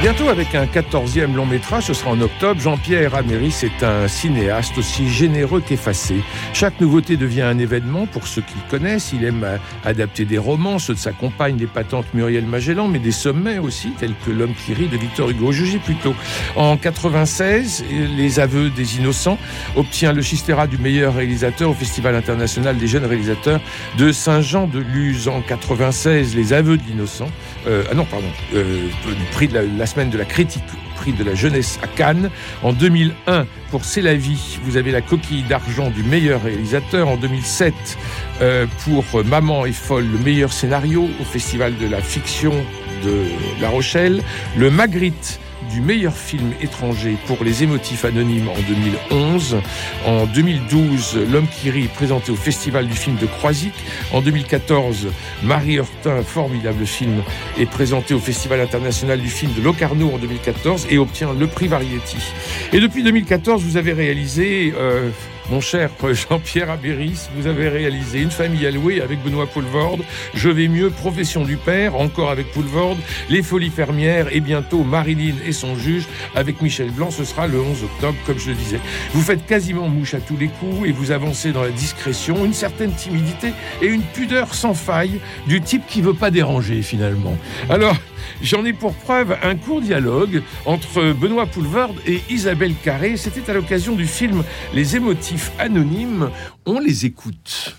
Bientôt avec un 14e long métrage, ce sera en octobre, Jean-Pierre Améris est un cinéaste aussi généreux qu'effacé. Chaque nouveauté devient un événement pour ceux qui le connaissent. Il aime adapter des romans, ceux de sa compagne, l'épatante Muriel Magellan, mais des sommets aussi, tels que L'homme qui rit de Victor Hugo. Jugez plutôt. En 96, Les aveux des innocents obtient le Chistera du meilleur réalisateur au Festival international des jeunes réalisateurs de Saint-Jean-de-Luz. En 96, Les aveux de l'innocent. Euh, ah non, pardon. Euh, prix de la semaine de la critique prix de la jeunesse à Cannes. En 2001, pour C'est la vie, vous avez la coquille d'argent du meilleur réalisateur. En 2007, euh, pour Maman est folle, le meilleur scénario au Festival de la fiction de La Rochelle. Le Magritte du meilleur film étranger pour les émotifs anonymes en 2011. En 2012, L'homme qui rit, présenté au Festival du film de Croisic. En 2014, Marie Hortin, formidable film, est présenté au Festival international du film de Locarno en 2014 et obtient le prix Variety. Et depuis 2014, vous avez réalisé... Euh, mon cher Jean-Pierre Abéris, vous avez réalisé Une famille allouée avec Benoît Poulvorde, Je vais mieux, Profession du père, encore avec Poulvorde, Les folies fermières et bientôt Marilyn et son juge avec Michel Blanc. Ce sera le 11 octobre, comme je le disais. Vous faites quasiment mouche à tous les coups et vous avancez dans la discrétion, une certaine timidité et une pudeur sans faille du type qui veut pas déranger finalement. Alors, J'en ai pour preuve un court dialogue entre Benoît Poulvard et Isabelle Carré. C'était à l'occasion du film Les émotifs anonymes. On les écoute.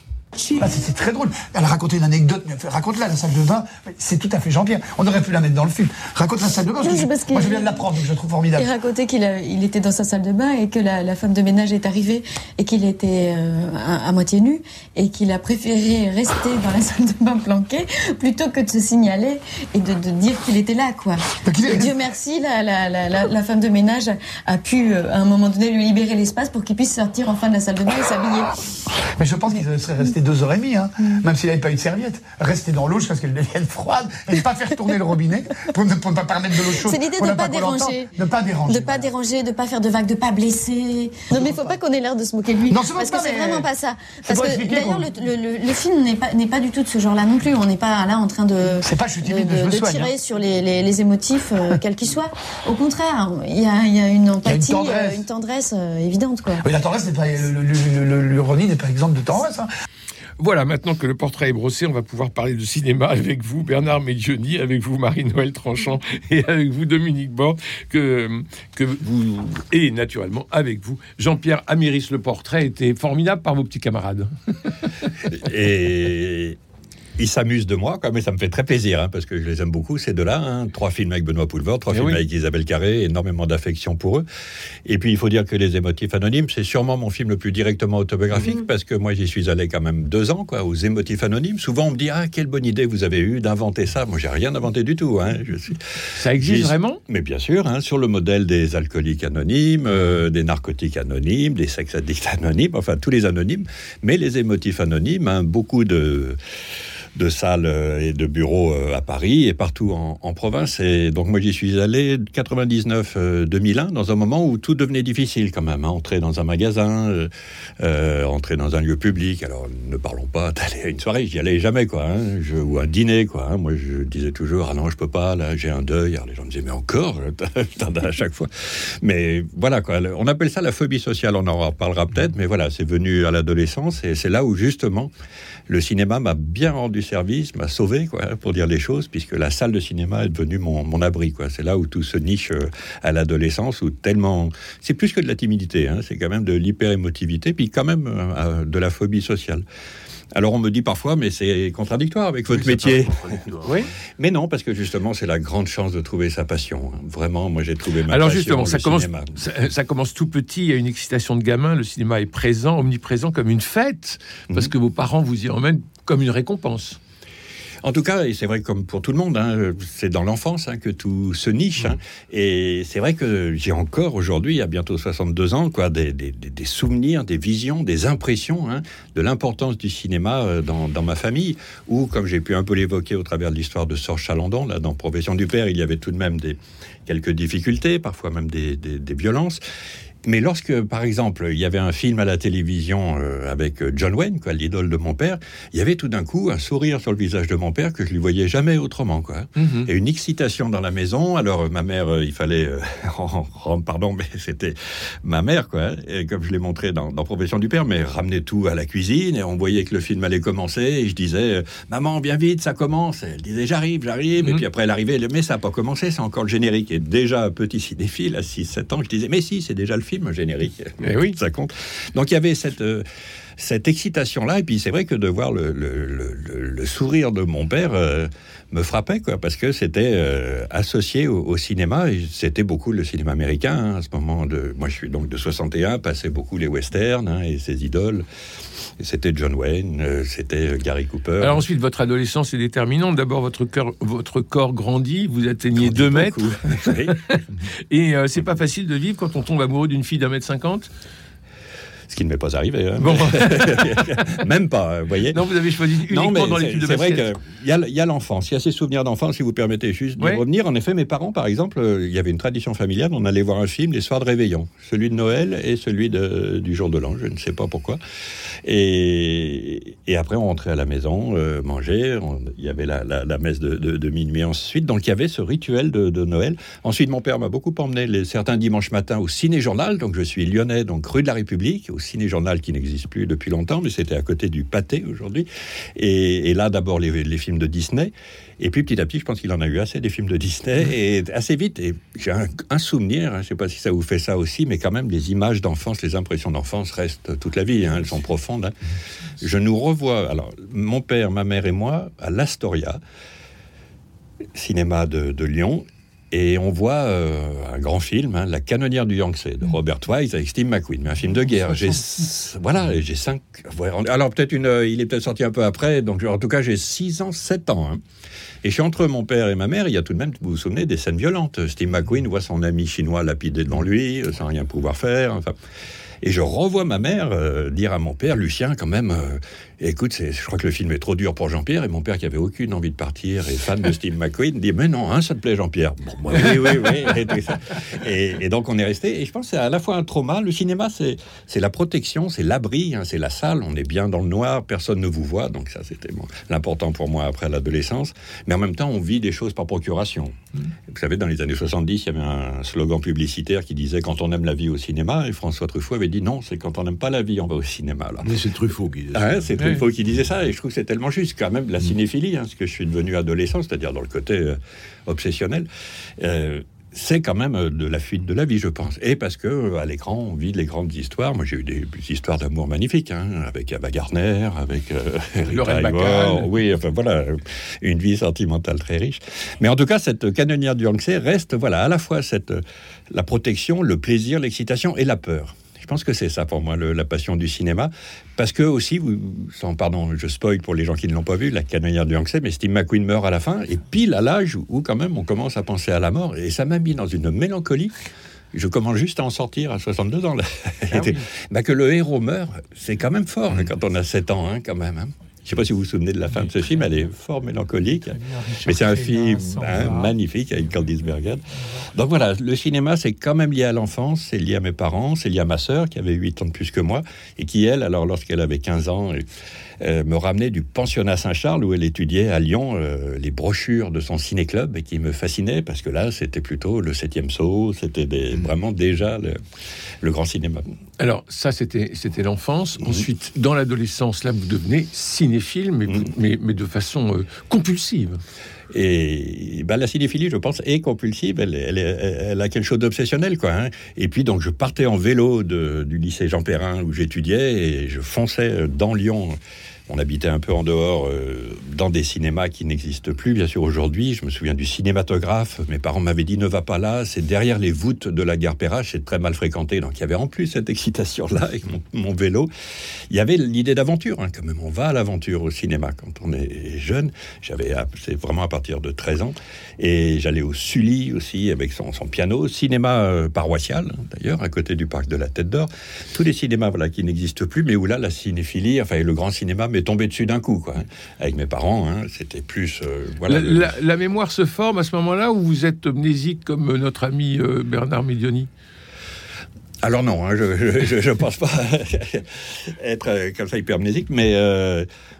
Ah, c'est très drôle. Elle a raconté une anecdote, mais raconte-la, la salle de bain. C'est tout à fait Jean-Pierre. On aurait pu la mettre dans le film. Raconte la salle de bain. Non, parce que c'est je- parce que- moi, je viens de l'apprendre, donc je la trouve formidable. Il racontait qu'il il était dans sa salle de bain et que la, la femme de ménage est arrivée et qu'il était euh, à, à moitié nu et qu'il a préféré rester dans la salle de bain planqué plutôt que de se signaler et de, de dire qu'il était là, quoi. Donc, il est- Dieu merci, la, la, la, la, la femme de ménage a pu euh, à un moment donné lui libérer l'espace pour qu'il puisse sortir enfin de la salle de bain et s'habiller. Mais je pense qu'il serait resté deux heures et demie, hein, même s'il n'avait pas eu de serviette. Rester dans l'eau jusqu'à ce qu'elle devienne froide et ne pas faire tourner le robinet pour ne, pour ne pas permettre de l'eau chaude. C'est l'idée de ne pas déranger. Ne pas déranger. De pas déranger, de pas faire de vagues, de pas blesser. Non mais il faut pas qu'on ait l'air de se moquer de lui. Non, c'est parce pas que c'est vraiment pas ça. Parce que d'ailleurs le, le- le- le film n'est pas n'est pas du tout de ce genre-là non plus. On n'est pas là en train de C'est pas je suis timide, de, je me de soigne, tirer hein. sur les, les, les émotifs euh, quels qu'ils soient. Au contraire, il y a, il y a une empathie, tendresse. euh, une tendresse euh, évidente quoi. Oui, la tendresse n'est pas, l'ironie n'est pas exemple de tendresse. hein. Voilà, maintenant que le portrait est brossé, on va pouvoir parler de cinéma avec vous, Bernard Medjoni, avec vous, Marie-Noël Tranchant, et avec vous, Dominique Bord, que, que vous, et naturellement avec vous, Jean-Pierre Améris. Le portrait était formidable par vos petits camarades. Et ils s'amusent de moi, quoi, mais ça me fait très plaisir, hein, parce que je les aime beaucoup, ces deux-là. hein. Trois films avec Benoît Poulvord, trois Eh films oui. avec Isabelle Carré, énormément d'affection pour eux. Et puis, il faut dire que Les Émotifs Anonymes, c'est sûrement mon film le plus directement autobiographique, parce que moi, j'y suis allé quand même deux ans, quoi, aux Émotifs Anonymes. Souvent, on me dit, ah, quelle bonne idée vous avez eue d'inventer ça. Moi, j'ai rien inventé du tout. Hein. Je suis... Ça existe vraiment? Mais bien sûr, hein, sur le modèle des alcooliques anonymes, euh, des narcotiques anonymes, des sex addicts anonymes, enfin tous les anonymes, mais les émotifs anonymes, hein, beaucoup de de salles euh, et de bureaux euh, à Paris et partout en, province. Et donc moi j'y suis allé 99-2001 dans un moment où tout devenait difficile quand même. hein. Entrer dans un magasin, euh, euh, entrer dans un lieu public. Alors ne parlons pas d'aller à une soirée, j'y allais jamais quoi. hein. Je, ou un dîner quoi. hein. Moi je disais toujours ah non je peux pas là j'ai un deuil. Alors les gens me disaient mais encore? À chaque fois. Mais voilà quoi. On appelle ça la phobie sociale. On en reparlera peut-être. Mais voilà c'est venu à l'adolescence et c'est là où justement le cinéma m'a bien rendu service, m'a sauvé, quoi, pour dire les choses, puisque la salle de cinéma est devenue mon, mon abri, quoi. C'est là où tout se niche euh, à l'adolescence, où tellement, c'est plus que de la timidité, hein, c'est quand même de l'hyper-émotivité, puis quand même euh, de la phobie sociale. Alors on me dit parfois, mais c'est contradictoire avec votre métier. Oui. Mais non, parce que justement, c'est la grande chance de trouver sa passion. hein. Vraiment, moi j'ai trouvé ma Alors passion, justement, ça le commence, cinéma. ça, ça commence tout petit, il y a une excitation de gamin, le cinéma est présent, omniprésent comme une fête, parce Mhm. que vos parents vous y emmènent comme une récompense. En tout cas, et c'est vrai comme pour tout le monde, hein, c'est dans l'enfance hein, que tout se niche. Hein. Et c'est vrai que j'ai encore aujourd'hui, à bientôt 62 ans, quoi, des, des, des souvenirs, des visions, des impressions de l'importance du cinéma euh, dans, dans, ma famille. Ou, comme j'ai pu un peu l'évoquer au travers de l'histoire de Sorge Chalandon, là, dans Profession du Père, il y avait tout de même des, quelques difficultés, parfois même des violences. Mais lorsque, par exemple, il y avait un film à la télévision euh, avec euh, John Wayne, quoi, l'idole de mon père, il y avait tout d'un coup un sourire sur le visage de mon père que je ne lui voyais jamais autrement, quoi. Mm-hmm. Et une excitation dans la maison. Alors, euh, ma mère, il fallait, pardon, mais c'était ma mère, quoi. Et comme je l'ai montré dans, dans, Profession du père, mais ramenait tout à la cuisine et on voyait que le film allait commencer. Et je disais, maman, bien vite, ça commence. Elle disait, j'arrive, j'arrive. Et mm-hmm. puis après, elle arrivait, mais ça n'a pas commencé, c'est encore le générique. Et déjà, petit cinéphile, à 6-7 ans, je disais, mais si, c'est déjà le film générique. Mais eh oui, ça compte. Donc il y avait cette euh, cette excitation-là, et puis c'est vrai que de voir le, le, le, sourire de mon père euh, me frappait, quoi, parce que c'était euh, associé au, cinéma, et c'était beaucoup le cinéma américain hein, à ce moment. De, moi, je suis donc de 61, passait beaucoup les westerns hein, et ses idoles. C'était John Wayne, c'était Gary Cooper. Alors ensuite, votre adolescence est déterminante. D'abord, votre, cœur, votre corps grandit, vous atteignez 2 mètres. et c'est pas facile de vivre quand on tombe amoureux d'une fille d'un mètre cinquante ce qui ne m'est pas arrivé. Hein. Même pas, vous voyez. Non, vous avez choisi uniquement dans l'étude de C'est vrai qu'il y a, l'enfance, il y a ces souvenirs d'enfance, si vous permettez juste de revenir. En effet, mes parents, par exemple, euh, il y avait une tradition familiale, on allait voir un film les soirs de réveillon, celui de Noël et celui de, du jour de l'an, je ne sais pas pourquoi. Et, et après, on rentrait à la maison, euh, manger, il y avait la, la, messe de, de, de, minuit ensuite, donc il y avait ce rituel de, de Noël. Ensuite, mon père m'a beaucoup emmené les, certains dimanches matins au ciné-journal, donc je suis lyonnais, donc rue de la République, ciné-journal qui n'existe plus depuis longtemps, mais c'était à côté du pâté aujourd'hui. Et, là, d'abord, les, les, films de Disney. Et puis, petit à petit, je pense qu'il en a eu assez des films de Disney. Et assez vite, et j'ai un, souvenir, hein, je ne sais pas si ça vous fait ça aussi, mais quand même, les images d'enfance, les impressions d'enfance restent toute la vie. Hein, elles sont profondes. Hein. Je nous revois, alors, mon père, ma mère et moi, à l'Astoria, cinéma de, de Lyon. Et on voit euh, un grand film, hein, La canonnière du Yangtze, de mm. Robert Wise avec Steve McQueen, mais un film de guerre. J'ai voilà, j'ai cinq. Alors peut-être une, euh, il est peut-être sorti un peu après, donc en tout cas j'ai 6 ans, 7 ans. Hein. Et je suis entre mon père et ma mère, il y a tout de même, vous vous souvenez, des scènes violentes. Steve McQueen voit son ami chinois lapidé devant lui, euh, sans rien pouvoir faire. Enfin, et je revois ma mère dire à mon père, Lucien, quand même, écoute, je crois que le film est trop dur pour Jean-Pierre. Et mon père, qui avait aucune envie de partir et fan de Steve McQueen, dit Mais non, hein, ça te plaît, Jean-Pierre Oui, oui, oui. Et, donc, on est resté. Et je pense que c'est à la fois un trauma. Le cinéma, c'est la protection, c'est l'abri, hein, c'est la salle. On est bien dans le noir, personne ne vous voit. Donc, ça, c'était l'important pour moi après l'adolescence. Mais en même temps, on vit des choses par procuration. Mm. Vous savez, dans les années 70, il y avait un slogan publicitaire qui disait Quand on aime la vie au cinéma. Et François Truffaut avait dit Non, c'est quand on n'aime pas la vie, on va au cinéma. Mais c'est Truffaut qui disait ah, ça. Il faut qu'il disait ça, et je trouve que c'est tellement juste, quand même, la mm. cinéphilie, hein, ce que je suis devenu adolescent, c'est-à-dire dans le côté euh, obsessionnel. Euh, c'est quand même euh, de la fuite de la vie, je pense. Et parce que à l'écran, on vit les grandes histoires. Moi, j'ai eu des histoires d'amour magnifiques, hein, avec Ava Gardner, avec euh, Oui, enfin voilà, une vie sentimentale très riche. Mais en tout cas, cette canonnière du Yangtze reste, voilà, à la fois cette la protection, le plaisir, l'excitation et la peur. Je pense que c'est ça pour moi, la passion du cinéma. Parce que aussi, vous, sans, pardon, je spoil pour les gens qui ne l'ont pas vu, la canonnière du Yangtze, mais Steve McQueen meurt à la fin, et pile à l'âge où, quand même on commence à penser à la mort, et ça m'a mis dans une mélancolie. Je commence juste à en sortir à 62 ans. Là. Ah bah, que le héros meurt, c'est quand même fort hein, quand on a 7 ans, hein, quand même. Hein. Je ne sais pas si vous vous souvenez de la fin de ce film, elle est fort mélancolique, mais c'est un film hein, magnifique avec Candice Bergen. Donc voilà, le cinéma, c'est quand même lié à l'enfance, c'est lié à mes parents, c'est lié à ma sœur qui avait 8 ans de plus que moi, et qui, elle, alors lorsqu'elle avait 15 ans, euh, me ramenait du pensionnat Saint-Charles où elle étudiait à Lyon euh, les brochures de son ciné-club et qui me fascinait parce que là, c'était plutôt le septième saut, c'était mmh. vraiment déjà le, grand cinéma. Alors ça, c'était c'était l'enfance. Mmh. Ensuite, dans l'adolescence, là, vous devenez cinéphile, mais, mmh. mais, mais, de façon euh, compulsive. Et bah, la cinéphilie, je pense, est compulsive. Elle, elle, elle a quelque chose d'obsessionnel, quoi. Hein. Et puis, donc, je partais en vélo de, du lycée Jean Perrin où j'étudiais et je fonçais dans Lyon on habitait un peu en dehors, euh, dans des cinémas qui n'existent plus, bien sûr, aujourd'hui. Je me souviens du cinématographe. Mes parents m'avaient dit ne va pas là, c'est derrière les voûtes de la gare Perrache, c'est très mal fréquenté. Donc il y avait en plus cette excitation-là avec mon, vélo. Il y avait l'idée d'aventure, hein, quand même. On va à l'aventure au cinéma quand on est jeune. J'avais, c'est vraiment à partir de 13 ans. Et j'allais au Sully aussi avec son, piano, cinéma euh, paroissial d'ailleurs, à côté du parc de la Tête d'Or. Tous les cinémas voilà, qui n'existent plus, mais où là, la cinéphilie, enfin le grand cinéma tombé dessus d'un coup. Quoi. Avec mes parents, hein, c'était plus... Euh, voilà, la, mémoire se forme à ce moment-là où vous êtes mnésique comme notre ami euh, Bernard Medioni alors non, hein, je ne pense pas être comme ça hypermnésique, mais,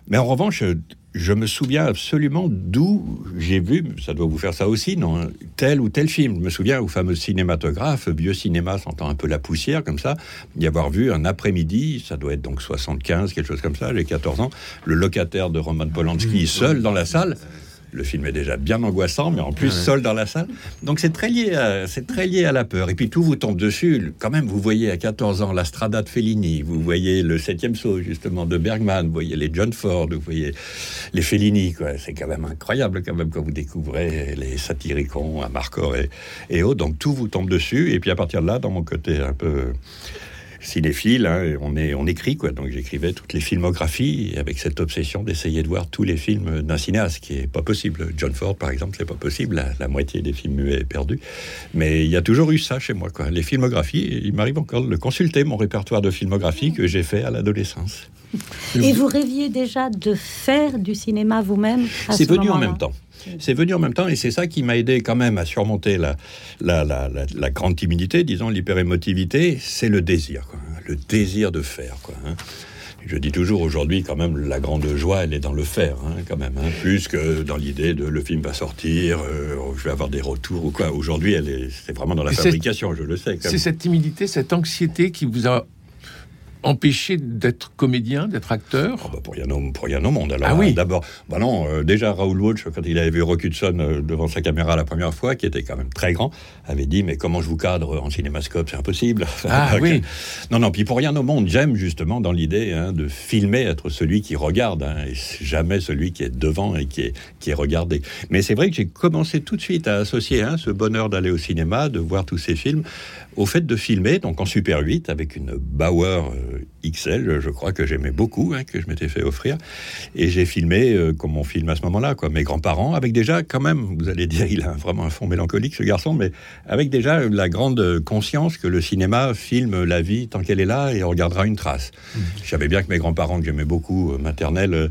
mais en revanche, je me souviens absolument d'où j'ai vu, ça doit vous faire ça aussi, non tel ou tel film. Je me souviens au fameux cinématographe, vieux cinéma sentant un peu la poussière, comme ça, d'y avoir vu un après-midi, ça doit être donc 75, quelque chose comme ça, j'ai 14 ans, le locataire de Roman Polanski seul dans la salle le film est déjà bien angoissant, mais en plus seul dans la salle. Donc c'est très lié, à, c'est très lié à la peur. Et puis tout vous tombe dessus. Quand même, vous voyez à 14 ans la Strada de Fellini, vous voyez le septième saut justement de Bergman, vous voyez les John Ford, vous voyez les Fellini. Quoi. C'est quand même incroyable quand même quand vous découvrez les Satyricons à Marcor et, et autres. Donc tout vous tombe dessus. Et puis à partir de là, dans mon côté un peu cinéphile, hein, on, est, on écrit, quoi. Donc j'écrivais toutes les filmographies avec cette obsession d'essayer de voir tous les films d'un cinéaste, ce qui est pas possible. John Ford, par exemple, c'est pas possible. La, moitié des films muets est perdu. Mais il y a toujours eu ça chez moi, quoi. Les filmographies, il m'arrive encore de consulter, mon répertoire de filmographie que j'ai fait à l'adolescence. Et vous rêviez déjà de faire du cinéma vous-même C'est venu en même temps. C'est venu en même temps et c'est ça qui m'a aidé quand même à surmonter la, la, la, grande timidité, disons l'hyperémotivité, c'est le désir, le désir de faire. Quoi, hein. Je dis toujours aujourd'hui, quand même, la grande joie, elle est dans le faire, hein, quand même, hein, plus que dans l'idée de le film va sortir, euh, je vais avoir des retours ou quoi. Aujourd'hui, elle c'est vraiment dans la fabrication, je le sais. C'est cette timidité, cette anxiété qui vous a empêché d'être comédien, d'être acteur oh bah pour, rien au, pour rien au monde. Alors, ah oui. D'abord, bah non, euh, déjà Raoul Walsh, quand il avait vu Rock Hudson euh, devant sa caméra la première fois, qui était quand même très grand, avait dit Mais comment je vous cadre en cinémascope C'est impossible. Ah oui. Non, non, puis pour rien au monde, j'aime justement dans l'idée hein, de filmer, être celui qui regarde, hein, et jamais celui qui est devant et qui est, qui est regardé. Mais c'est vrai que j'ai commencé tout de suite à associer hein, ce bonheur d'aller au cinéma, de voir tous ces films, au fait de filmer, donc en Super 8, avec une Bauer euh, XL, je crois que j'aimais beaucoup, hein, que je m'étais fait offrir. Et j'ai filmé, euh, comme on filme à ce moment-là, quoi, mes grands-parents, avec déjà, quand même, vous allez dire, il a vraiment un fond mélancolique, ce garçon, mais avec déjà la grande conscience que le cinéma filme la vie tant qu'elle est là et on regardera une trace. Mmh. Je savais bien que mes grands-parents, que j'aimais beaucoup, euh, maternels,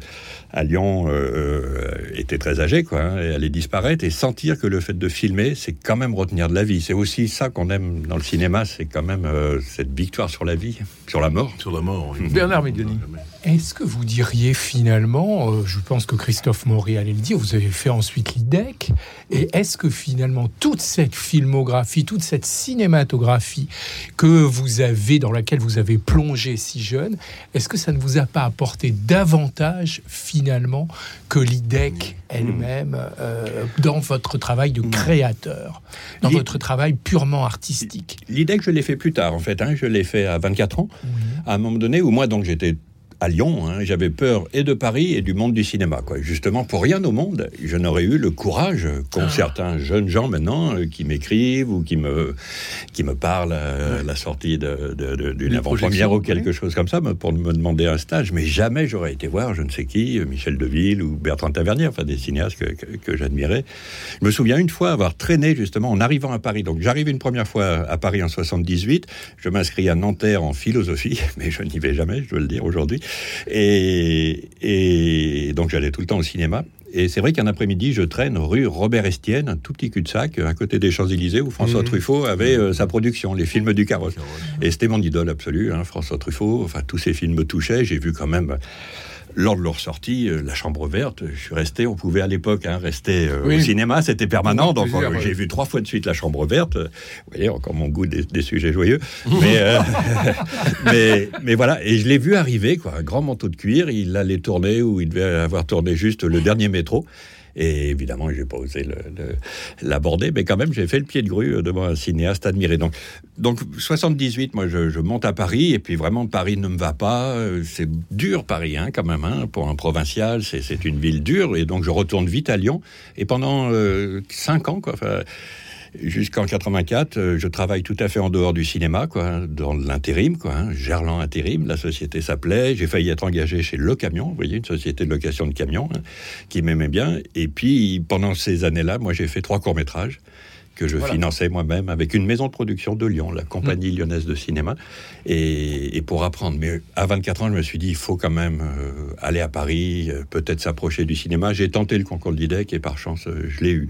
à Lyon euh, euh, était très âgée, quoi, hein, et allait disparaître, et sentir que le fait de filmer, c'est quand même retenir de la vie. C'est aussi ça qu'on aime dans le cinéma, c'est quand même euh, cette victoire sur la vie, sur la mort. Sur la mort, oui. Bernard Medioni. Est-ce que vous diriez finalement, euh, je pense que Christophe Maury allait le dire, vous avez fait ensuite l'IDEC, et est-ce que finalement toute cette filmographie, toute cette cinématographie que vous avez, dans laquelle vous avez plongé si jeune, est-ce que ça ne vous a pas apporté davantage finalement que l'IDEC elle-même euh, dans votre travail de créateur, dans votre travail purement artistique? L'IDEC, je l'ai fait plus tard en fait, hein. je l'ai fait à 24 ans, à un moment donné où moi donc j'étais à Lyon. Hein, j'avais peur et de Paris et du monde du cinéma. Quoi. Justement, pour rien au monde, je n'aurais eu le courage qu'ont ah. certains jeunes gens maintenant euh, qui m'écrivent ou qui me, qui me parlent à la sortie d'une avant-première ou quelque chose comme ça pour me demander un stage. Mais jamais j'aurais été voir je ne sais qui, Michel Deville ou Bertrand Tavernier, enfin des cinéastes que, que, j'admirais. Je me souviens une fois avoir traîné justement en arrivant à Paris. Donc j'arrive une première fois à Paris en 78. Je m'inscris à Nanterre en philosophie, mais je n'y vais jamais, je dois le dire aujourd'hui. Et, donc j'allais tout le temps au cinéma. Et c'est vrai qu'un après-midi, je traîne rue Robert Estienne, un tout petit cul-de-sac, à côté des Champs-Élysées, où François mmh. Truffaut avait euh, sa production, les films du carrosse. Et c'était mon idole absolu, hein, François Truffaut. Enfin, tous ces films me touchaient. J'ai vu quand même lors de leur sortie, euh, la chambre verte, je suis resté, on pouvait à l'époque hein, rester euh, au cinéma, c'était permanent, donc j'ai vu trois fois de suite la chambre verte. Vous voyez, encore mon goût des, sujets joyeux. Euh, mais, mais, voilà, et je l'ai vu arriver, quoi, un grand manteau de cuir, il allait tourner, ou il devait avoir tourné juste le dernier métro. Et évidemment, j'ai pas osé l'aborder, mais quand même, j'ai fait le pied de grue devant un cinéaste admiré. Donc, donc 78, moi, je, monte à Paris, et puis vraiment, Paris ne me va pas. Euh, C'est dur, Paris, hein, quand même, hein, pour un provincial, c'est une ville dure, et donc je retourne vite à Lyon. Et pendant euh, cinq ans, quoi, Jusqu'en 84, euh, je travaille tout à fait en dehors du cinéma, quoi, dans l'intérim, quoi. Hein, Gerland Intérim, la société s'appelait. J'ai failli être engagé chez Le Camion, vous voyez, une société de location de camions, hein, qui m'aimait bien. Et puis, pendant ces années-là, moi, j'ai fait trois courts-métrages que je Voilà. finançais moi-même avec une maison de production de Lyon, la compagnie lyonnaise de cinéma, et, et pour apprendre. Mais à 24 ans, je me suis dit, il faut quand même euh, aller à Paris, euh, peut-être s'approcher du cinéma. J'ai tenté le concours de l'IDEC et par chance, euh, je l'ai eu.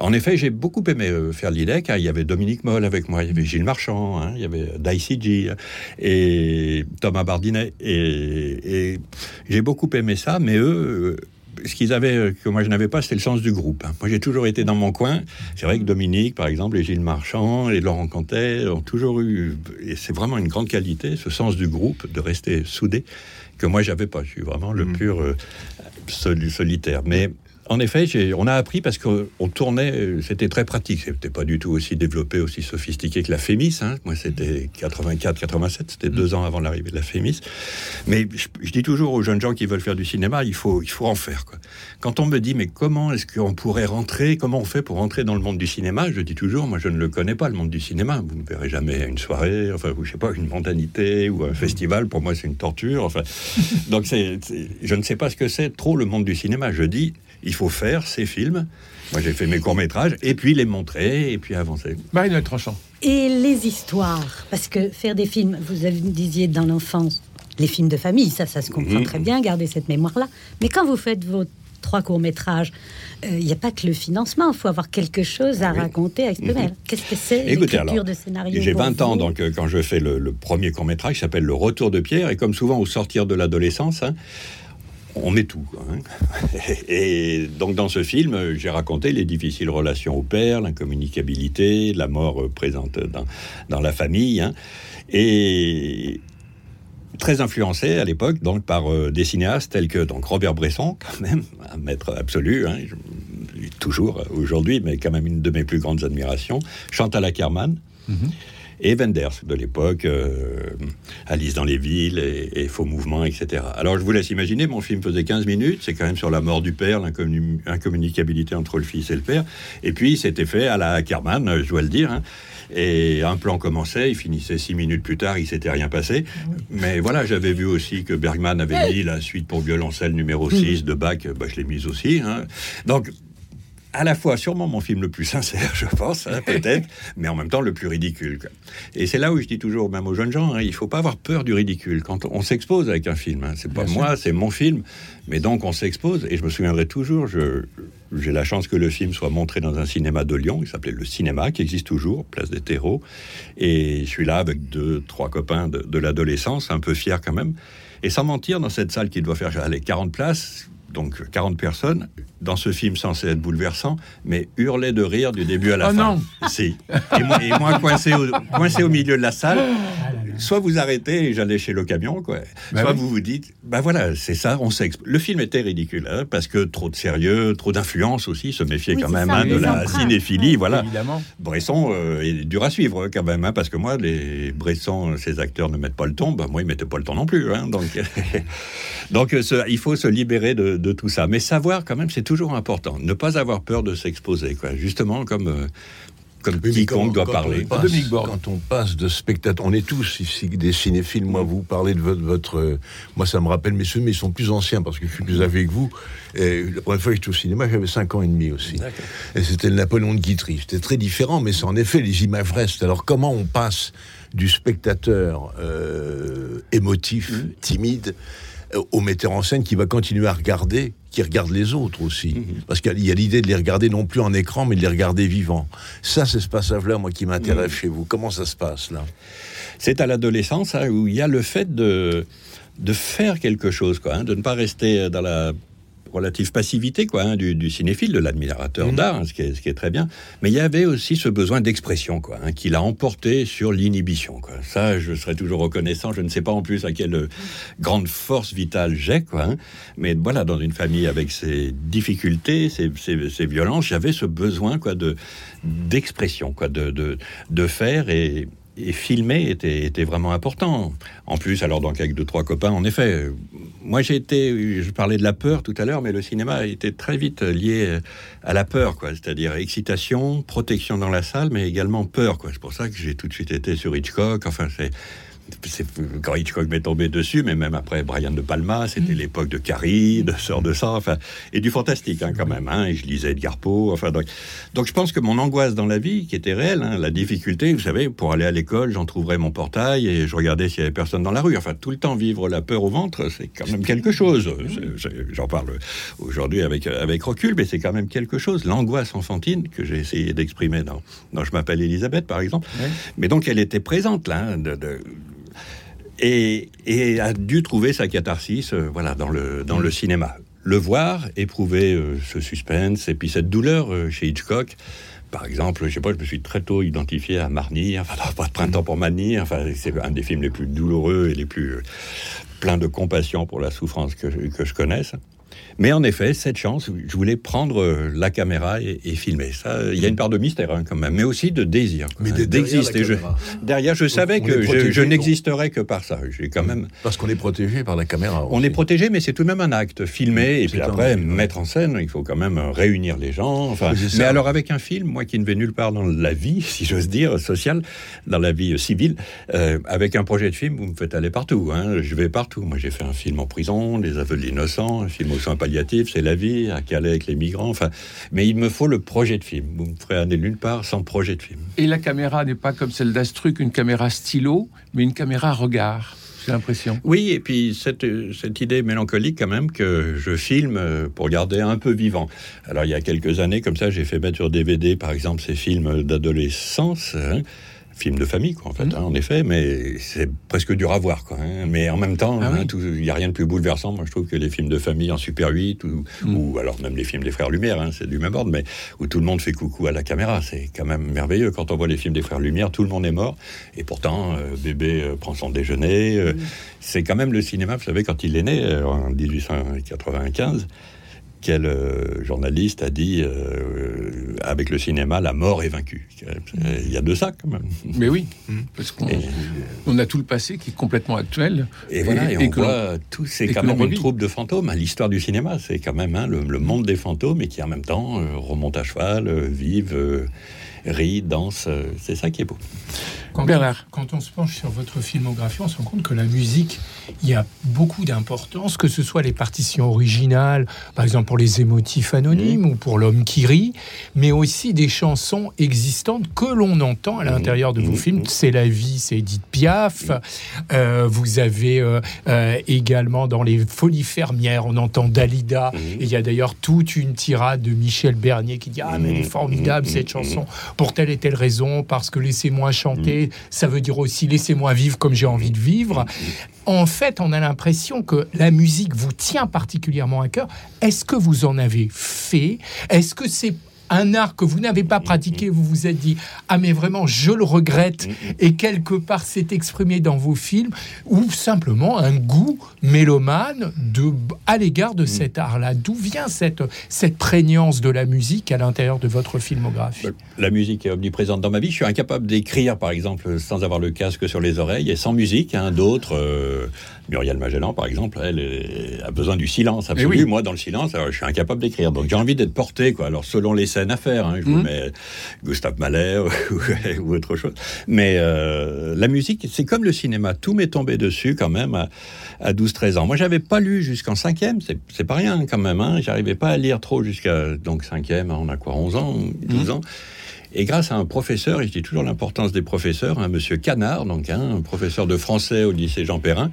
En effet, j'ai beaucoup aimé euh, faire l'IDEC. hein. Il y avait Dominique Moll avec moi, il y avait Gilles Marchand, hein, il y avait d'ICG et Thomas Bardinet. Et, et j'ai beaucoup aimé ça, mais eux, euh, ce qu'ils avaient euh, que moi je n'avais pas, c'était le sens du groupe. hein. Moi, j'ai toujours été dans mon coin. C'est vrai que Dominique, par exemple, et Gilles Marchand et Laurent Cantet ont toujours eu, et c'est vraiment une grande qualité, ce sens du groupe, de rester soudé, que moi, j'avais pas. Je suis vraiment le pur euh, sol- solitaire. Mais en effet, on a appris parce qu'on tournait, euh, c'était très pratique. C'était pas du tout aussi développé, aussi sophistiqué que la Fémis. hein. Moi, c'était 84-87, c'était deux ans avant l'arrivée de la Fémis. Mais je, je dis toujours aux jeunes gens qui veulent faire du cinéma, il faut, il faut en faire. Quoi. Quand on me dit, mais comment est-ce qu'on pourrait rentrer Comment on fait pour rentrer dans le monde du cinéma Je dis toujours, moi, je ne le connais pas, le monde du cinéma. Vous ne verrez jamais à une soirée, enfin, je sais pas, une mondanité ou un festival. Pour moi, c'est une torture. Enfin, donc, c'est- je ne sais pas ce que c'est trop le monde du cinéma. Je dis, il faut faire ces films. Moi, j'ai fait mes courts-métrages, et puis les montrer, et puis avancer. Marie-Noël Tranchant. Et les histoires, parce que faire des films, vous avez- disiez dans l'enfance, les films de famille, ça, ça se comprend Mhm. très bien, garder cette mémoire-là. Mais quand vous faites vos trois courts-métrages, euh, il n'y a pas que le financement, il faut avoir quelque chose à Oui. raconter à exprimer. Mhm. Qu'est-ce que c'est Écoutez, l'écriture alors, de scénario J'ai pour 20 ans, donc euh, quand je fais le, le premier court métrage, qui s'appelle Le Retour de Pierre, et comme souvent au sortir de l'adolescence, hein, on met tout. hein. Et donc dans ce film, j'ai raconté les difficiles relations au père, l'incommunicabilité, la mort euh, présente dans, dans la famille, hein. et très influencé à l'époque donc par euh, des cinéastes tels que donc Robert Bresson, quand même un maître absolu, hein, toujours aujourd'hui, mais quand même une de mes plus grandes admirations, Chantal Ackerman. Et Wenders de l'époque, euh, Alice dans les villes et, Faux Mouvements, etc. Alors je vous laisse imaginer, mon film faisait 15 minutes, c'est quand même sur la mort du père, l'incommu- l'incommunicabilité entre le fils et le père. Et puis c'était fait à la Ackerman, euh, je dois le dire. hein. Et un plan commençait, il finissait six minutes plus tard, il s'était rien passé. Mais voilà, j'avais vu aussi que Bergman avait mis la suite pour violoncelle numéro 6 de Bach, bah, je l'ai mise aussi. hein. Donc à la fois sûrement mon film le plus sincère, je pense, hein, peut-être, mais en même temps le plus ridicule. quoi. Et c'est là où je dis toujours, même aux jeunes gens, hein, il faut pas avoir peur du ridicule. Quand on s'expose avec un film, hein, c'est pas moi, c'est mon film, mais donc on s'expose. Et je me souviendrai toujours, je- j'ai la chance que le film soit montré dans un cinéma de Lyon, qui s'appelait le Cinéma, qui existe toujours, place des terreaux. Et je suis là avec deux, trois copains de, de l'adolescence, un peu fiers quand même. Et sans mentir, dans cette salle qui doit faire allez, 40 places, donc 40 personnes, dans ce film censé être bouleversant, mais hurlaient de rire du début à la Oh fin. non Si. Et moi, et moi, coincé, au, coincé au milieu de la salle, soit vous arrêtez et j'allais chez le camion, quoi. Bah soit oui. vous vous dites, bah voilà, c'est ça, on s'exp... Le film était ridicule, hein, parce que trop de sérieux, trop d'influence aussi, se méfier Oui, quand même ça, hein, de la cinéphilie, ouais. voilà. Évidemment. Bresson euh, est dur à suivre quand même, hein, parce que moi, les Bresson, ces acteurs ne mettent pas le ton, bah, moi, ils mettaient pas le ton non plus. hein, donc, donc euh, ce- il faut se libérer de, de tout ça. Mais savoir quand même, c'est toujours important. Ne pas avoir peur de s'exposer, quoi. Justement, comme, euh, comme Oui, quiconque quand- doit quand parler. on passe-. Quand on passe de spectateur, on est tous ici des cinéphiles. Moi, vous parlez de votre, votre, euh, moi, ça me rappelle mes ceux, mais ils sont plus anciens parce que je suis plus âgé que vous. Et la première fois que j'étais au cinéma, j'avais 5 ans et demi aussi. Et c'était le Napoléon de Guitry. C'était très différent, mais c'est en effet les images restent. Alors, comment on passe du spectateur euh, émotif, Mmh. timide, euh, au metteur en scène qui va continuer à regarder, qui regarde les autres aussi. Mmh. Parce qu'il y a- l'idée de les regarder non plus en écran, mais de les regarder vivants. Ça, c'est ce passage-là, moi, qui m'intéresse chez vous. Comment ça se passe, là? C'est à l'adolescence hein, où il y a le fait de, de faire quelque chose, quoi, hein, de ne pas rester dans la relative passivité quoi, hein, du, du cinéphile, de l'admirateur Mhm. d'art, hein, ce, qui est, ce qui est très bien. Mais il y avait aussi ce besoin d'expression quoi, hein, qui l'a emporté sur l'inhibition. Quoi. Ça, je serais toujours reconnaissant. Je ne sais pas en plus à quelle grande force vitale j'ai. Quoi. Mais voilà, dans une famille avec ses difficultés, ses, ses- ses violences, j'avais ce besoin quoi, de, d'expression, quoi, de, de, de faire et, et filmer était, était vraiment important. En plus, alors donc avec deux trois copains, en effet. Moi, j'ai été, je parlais de la peur tout à l'heure, mais le cinéma été très vite lié à la peur, quoi. C'est-à-dire excitation, protection dans la salle, mais également peur, quoi. C'est pour ça que j'ai tout de suite été sur Hitchcock. Enfin, c'est quand Hitchcock m'est tombé dessus, mais même après Brian de Palma, c'était l'époque de Carrie, de Sœur de sang, enfin, et du fantastique hein, quand même. Hein, et je lisais Edgar Poe. Enfin, donc, donc je pense que mon angoisse dans la vie, qui était réelle, hein, la difficulté, vous savez, pour aller à l'école, j'en trouverais mon portail et je regardais s'il y avait personne dans la rue. Enfin, tout le temps vivre la peur au ventre, c'est quand même quelque chose. C'est- J'en parle aujourd'hui avec avec recul, mais c'est quand même quelque chose. L'angoisse enfantine que j'ai essayé d'exprimer dans, dans Je m'appelle Elisabeth, par exemple. Mais donc elle était présente là. hein, de- de, et, et a dû trouver sa catharsis euh, voilà, dans, le, dans le cinéma. Le voir, éprouver euh, ce suspense et puis cette douleur euh, chez Hitchcock. Par exemple, je sais pas, je me suis très tôt identifié à Marnie, enfin, pas de printemps pour Marnie, enfin, c'est un des films les plus douloureux et les plus euh, pleins de compassion pour la souffrance que, que je connaisse. Mais en effet, cette chance, je voulais prendre euh, la caméra et, et filmer. Ça, il y a une part de mystère hein, quand même, mais aussi de désir, Mais hein, d'exister. Derrière, je savais on que je, n'existerais que par ça. J'ai quand même. Parce qu'on est protégé par la caméra. On aussi. est protégé, mais c'est tout de même un acte. Filmer, et C'est puis après, acte, mettre en scène, il faut quand même euh, réunir les gens. Enfin, Oui, c'est mais alors, avec un film, moi qui ne vais nulle part dans la vie, si j'ose dire, sociale, dans la vie euh, civile, euh, avec un projet de film, vous me faites aller partout. Hein. Je vais partout. Moi, j'ai fait un film en prison, Les aveux de l'innocent, un film aux soins palliatifs, C'est la vie, à Calais avec les migrants. Enfin, mais il me faut le projet de film. Vous me ferez aller nulle part sans projet de film. Et la caméra n'est pas comme celle d'Astruc, une caméra stylo, mais une caméra regard, j'ai l'impression. Oui, et puis cette, cette idée mélancolique quand même que je filme euh, pour garder un peu vivant. Alors il y a quelques années, comme ça, j'ai fait mettre sur DVD, par exemple, ces films d'adolescence. hein, Films de famille, quoi, en fait, hein, en effet, mais c'est presque dur à voir, quoi. hein. Mais en même temps, Ah hein, oui. il n'y a rien de plus bouleversant, moi, je trouve, que les films de famille en Super 8, ou, ou alors même les films des Frères Lumière, hein, c'est du même ordre, mais où tout le monde fait coucou à la caméra. C'est quand même merveilleux. Quand on voit les films des Frères Lumière, tout le monde est mort, et pourtant, euh, bébé euh, prend son déjeuner. euh, C'est quand même le cinéma, vous savez, quand il est né, en 1895, quel euh, journaliste a dit euh, avec le cinéma la mort est vaincue. Il y a de ça quand même. Mais oui, parce qu'on Et, on a tout le passé qui est complètement actuel. et voilà, et, on que l'on- voit tout, c'est et quand même une troupe de fantômes. hein. L'histoire du cinéma, c'est quand même hein, le, le monde des fantômes et qui en même temps euh, remonte à cheval, euh, vive, euh, rit, danse. euh, c'est ça qui est beau. Quand, Bernard. quand on se penche sur votre filmographie, on se rend compte que la musique, il y a beaucoup d'importance, que ce soit les partitions originales, par exemple pour les émotifs anonymes ou pour l'homme qui rit, mais aussi des chansons existantes que l'on entend à l'intérieur de vos Mhm. films. C'est la vie, c'est Edith Piaf. Euh, vous avez euh, euh, également dans les Folies fermières, on entend Dalida. Et il y a d'ailleurs toute une tirade de Michel Bernier qui dit Ah, mais elle est formidable cette chanson pour telle et telle raison, parce que laissez-moi chanter, ça veut dire aussi laissez-moi vivre comme j'ai envie de vivre. En fait, on a l'impression que la musique vous tient particulièrement à cœur. Est-ce que vous en avez fait? Est-ce que c'est un art que vous n'avez pas pratiqué, vous vous êtes dit ah mais vraiment je le regrette et quelque part c'est exprimé dans vos films ou simplement un goût mélomane de à l'égard de cet art-là. D'où vient cette cette prégnance de la musique à l'intérieur de votre filmographie? La musique est omniprésente dans ma vie. Je suis incapable d'écrire, par exemple, sans avoir le casque sur les oreilles et sans musique. Hein, D'autres, euh, Muriel Magellan, par exemple, elle a besoin du silence absolu. oui. Moi, dans le silence, alors, je suis incapable d'écrire. Donc, j'ai envie d'être porté, quoi. Alors, selon les scènes à faire, hein, je vous Mhm. mets Gustave Mahler ou, autre chose. Mais euh, la musique, c'est comme le cinéma. Tout m'est tombé dessus quand même à, à 12-13 ans. Moi, j'avais pas lu jusqu'en cinquième. C'est c'est pas rien quand même. Hein. J'arrivais pas à lire trop jusqu'à donc cinquième. On a quoi, 11 ans, 12 ans. Et grâce à un professeur, et je dis toujours l'importance des professeurs, un monsieur Canard, donc hein, un professeur de français au lycée Jean Perrin,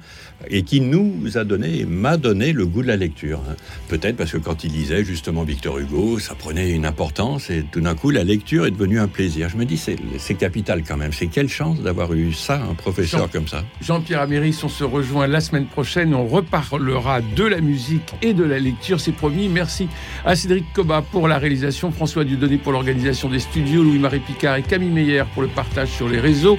et qui nous a donné, m'a donné le goût de la lecture. hein. Peut-être parce que quand il lisait justement Victor Hugo, ça prenait une importance, et tout d'un coup, la lecture est devenue un plaisir. Je me dis, c'est c'est capital quand même. C'est quelle chance d'avoir eu ça, un professeur Jean- comme ça? Jean-Pierre Améris, on se rejoint la semaine prochaine. On reparlera de la musique et de la lecture, c'est promis. Merci à Cédric Coba pour la réalisation, François Dieudonné pour l'organisation des studios, Louis-Marie Picard et Camille Meyer pour le partage sur les réseaux.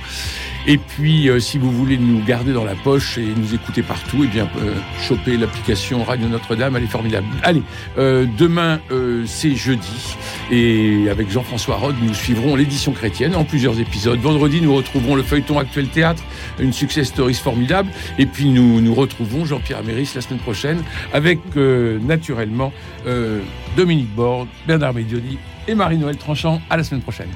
Et puis, euh, si vous voulez nous garder dans la poche et nous écouter partout, eh bien, euh, chopez l'application Radio Notre-Dame, elle est formidable. Allez, euh, demain, c'est jeudi. Et avec Jean-François Rode, nous suivrons l'édition chrétienne en plusieurs épisodes. Vendredi, nous retrouverons le feuilleton Actuel Théâtre, une success stories formidable. Et puis, nous nous retrouvons Jean-Pierre Améris la semaine prochaine avec, naturellement, Dominique Borde, Bernard Médioni et Marie-Noël Tranchant. À la semaine prochaine.